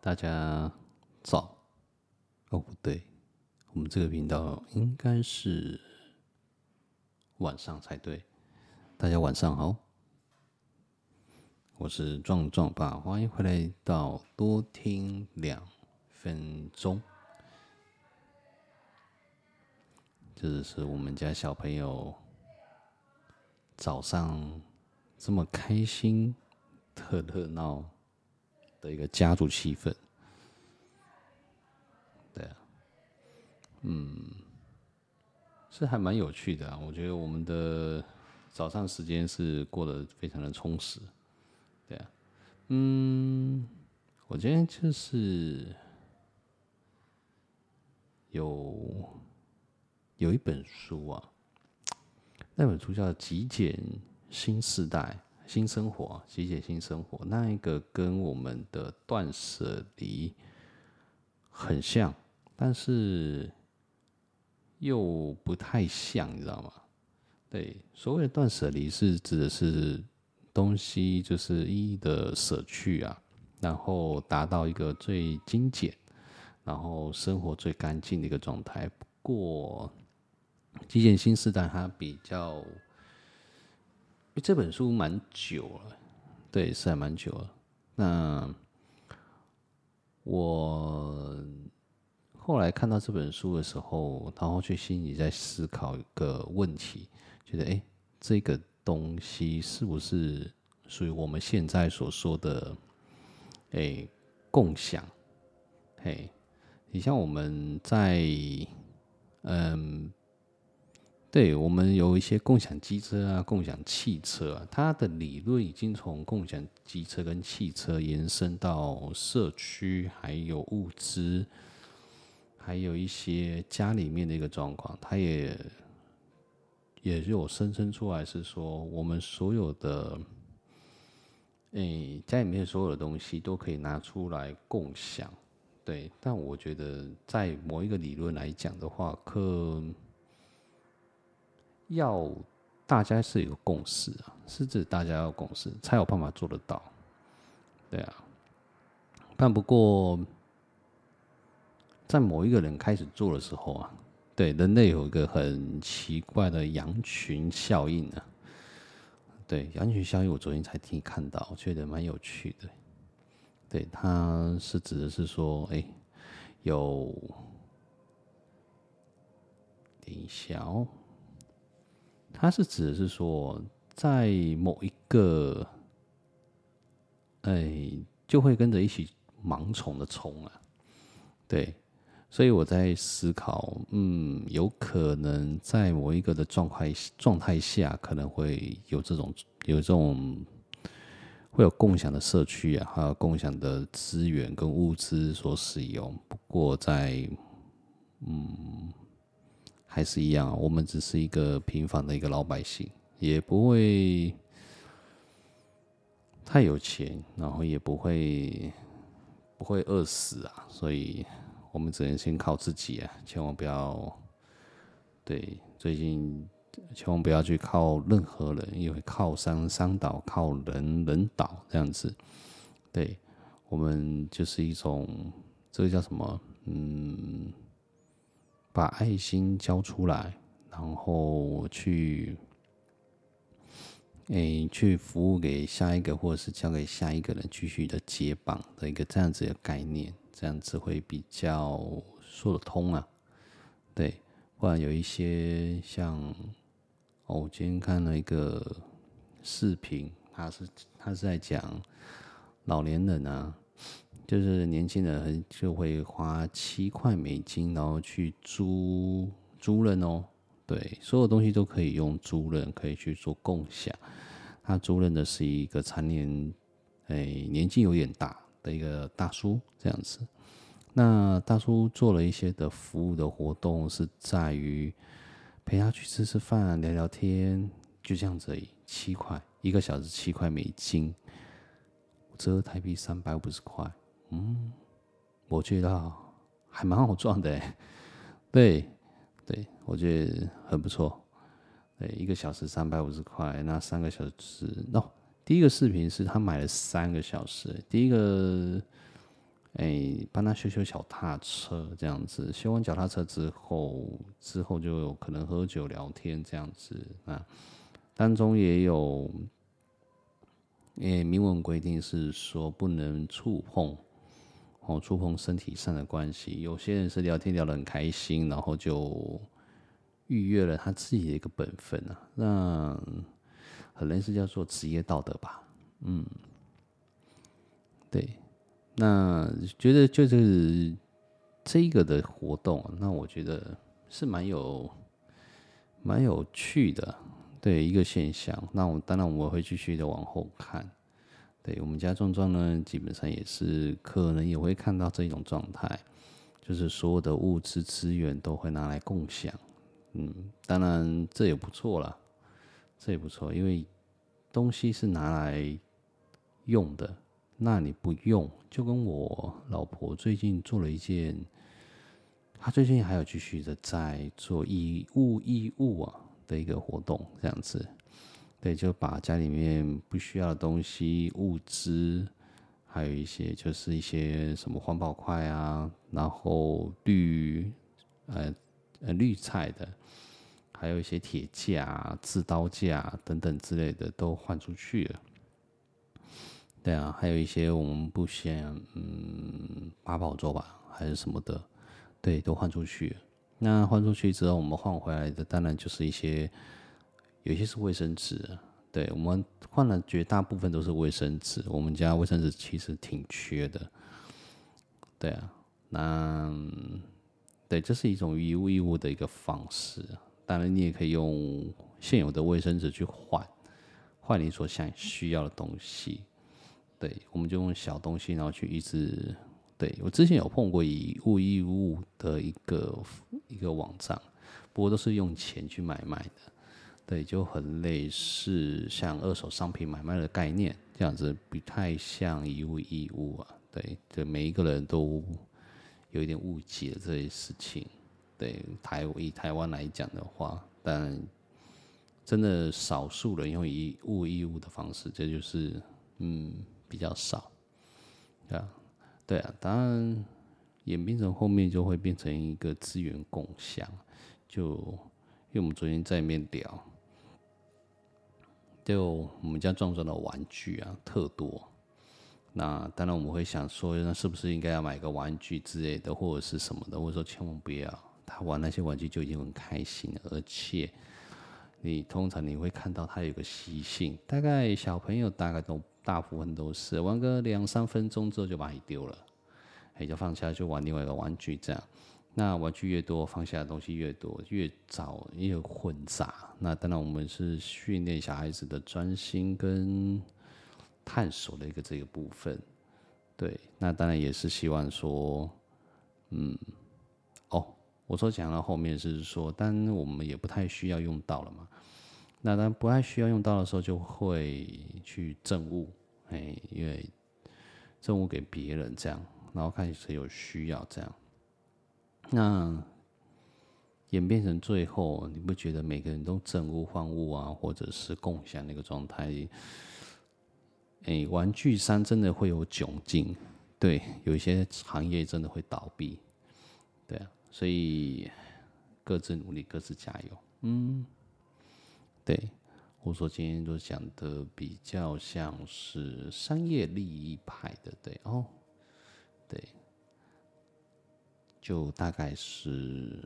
大家早。哦，不对，我们这个频道应该是晚上才对。大家晚上好，我是壮壮爸，欢迎回来到多听两分钟。这是我们家小朋友早上这么开心、特热闹的一个家族气氛。对啊，嗯，是还蛮有趣的啊。我觉得我们的早上时间是过得非常的充实。对啊，嗯，我今天就是有有一本书啊，那本书叫《极简新时代新生活》，极简新生活，那一个跟我们的断舍离很像。但是又不太像，你知道吗？对，所谓的断舍离是指的是东西就是一一的舍去啊，然后达到一个最精简，然后生活最干净的一个状态。不过，极简新时代它比较，这本书蛮久了，对，是还蛮久了。那我。后来看到这本书的时候，然后去心里在思考一个问题，觉得哎，这个东西是不是属于我们现在所说的哎共享？嘿，你像我们在嗯，对，我们有一些共享机车啊、共享汽车啊，它的理论已经从共享机车跟汽车延伸到社区，还有物资。还有一些家里面的一个状况，它也也有生成出来，是说我们所有的，诶，家里面所有的东西都可以拿出来共享，对。但我觉得在某一个理论来讲的话，可要大家是有共识啊，是指大家要共识才有办法做得到，对啊。但不过。在某一个人开始做的时候啊，对人类有一个很奇怪的羊群效应啊。对羊群效应，我昨天才听看到，我觉得蛮有趣的。对，它是指的是说，哎，有，等一下哦，它是指的是说，在某一个，哎，就会跟着一起盲从的从啊，对。所以我在思考，嗯，有可能在某一个的状态状态下，可能会有这种有这种会有共享的社区啊，还有共享的资源跟物资所使用。不过在，嗯，还是一样，我们只是一个平凡的一个老百姓，也不会太有钱，然后也不会不会饿死啊，所以。我们只能先靠自己啊，千万不要对，最近千万不要去靠任何人，因为靠山山倒，靠人人倒这样子。对，我们就是一种这个叫什么？嗯，把爱心交出来，然后去诶、去服务给下一个，或者是交给下一个人继续的接棒的一个这样子的概念。这样子会比较说得通啊，对，不然有一些像，哦，我今天看了一个视频，他是他是在讲老年人啊，就是年轻人很就会花七块美金，然后去租租人哦，对，所有东西都可以用租人，可以去做共享。他租人的是一个残年，哎，年纪有点大。的一个大叔这样子，那大叔做了一些的服务的活动，是在于陪他去吃吃饭、聊聊天，就这样子而已。七块一个小时，七块美金，折台币三百五十块。嗯，我觉得还蛮好赚的，对对，我觉得很不错。对，一个小时三百五十块，那三个小时，哦。第一个视频是他买了三个小时，第一个，诶、哎，帮他修修脚踏车这样子。修完脚踏车之后，之后就有可能喝酒聊天这样子啊。当中也有，诶，明文规定是说不能触碰，哦，触碰身体上的关系。有些人是聊天聊得很开心，然后就逾越了他自己的一个本分啊。那可能是叫做职业道德吧，嗯，对。那觉得就是这个的活动，那我觉得是蛮有蛮有趣的，对一个现象。那我当然我会继续的往后看。对我们家壮壮呢，基本上也是可能也会看到这种状态，就是所有的物质资源都会拿来共享。嗯，当然这也不错啦，这也不错，因为东西是拿来用的。那你不用，就跟我老婆最近做了一件，她最近还有继续的在做以物易物啊的一个活动，这样子，对，就把家里面不需要的东西、物资，还有一些就是一些什么环保筷啊，然后绿呃呃绿菜的，还有一些铁架、制刀架等等之类的都换出去了。对啊，还有一些我们不嫌，嗯，八宝粥吧，还是什么的，对，都换出去。那换出去之后，我们换回来的当然就是一些，有些是卫生纸。对，我们换了绝大部分都是卫生纸。我们家卫生纸其实挺缺的。对啊，那对，这是一种以物易物的一个方式。当然，你也可以用现有的卫生纸去换，换你所想需要的东西。对，我们就用小东西，然后去一直。对，我之前有碰过以物易物的一个一个网站，不过都是用钱去买卖的。对，就很类似像二手商品买卖的概念，这样子不太像一物一物啊。对，对，每一个人都有一点误解这些事情。对，台以台湾来讲的话，但真的少数人用以物易物的方式，这就是嗯。比较少，啊，对啊，当然演变成后面就会变成一个资源共享，就因为我们昨天在里面聊，就我们家壮壮的玩具啊特多，那当然我们会想说，那是不是应该要买个玩具之类的，或者是什么的？或者说千万不要，他玩那些玩具就已经很开心，而且你通常你会看到他有个习性，大概小朋友大概都。大部分都是玩个两三分钟之后就把你丢了，哎，就放下就玩另外一个玩具这样。那玩具越多，放下的东西越多，越早越混杂。那当然，我们是训练小孩子的专心跟探索的一个这个部分。对，那当然也是希望说，嗯，哦，我说讲到后面是说，但我们也不太需要用到了嘛。那当不太需要用到的时候，就会去赠物。哎，因为赠物给别人这样，然后看谁有需要这样，那演变成最后，你不觉得每个人都整物换物啊，或者是共享那个状态？哎，玩具商真的会有窘境，对，有一些行业真的会倒闭，对啊，所以各自努力，各自加油，嗯，对。我说今天都讲的比较像是商业利益派的，对哦，就大概是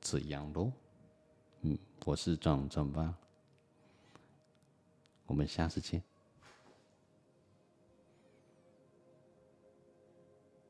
这样喽。嗯，我是壮壮吧，我们下次见。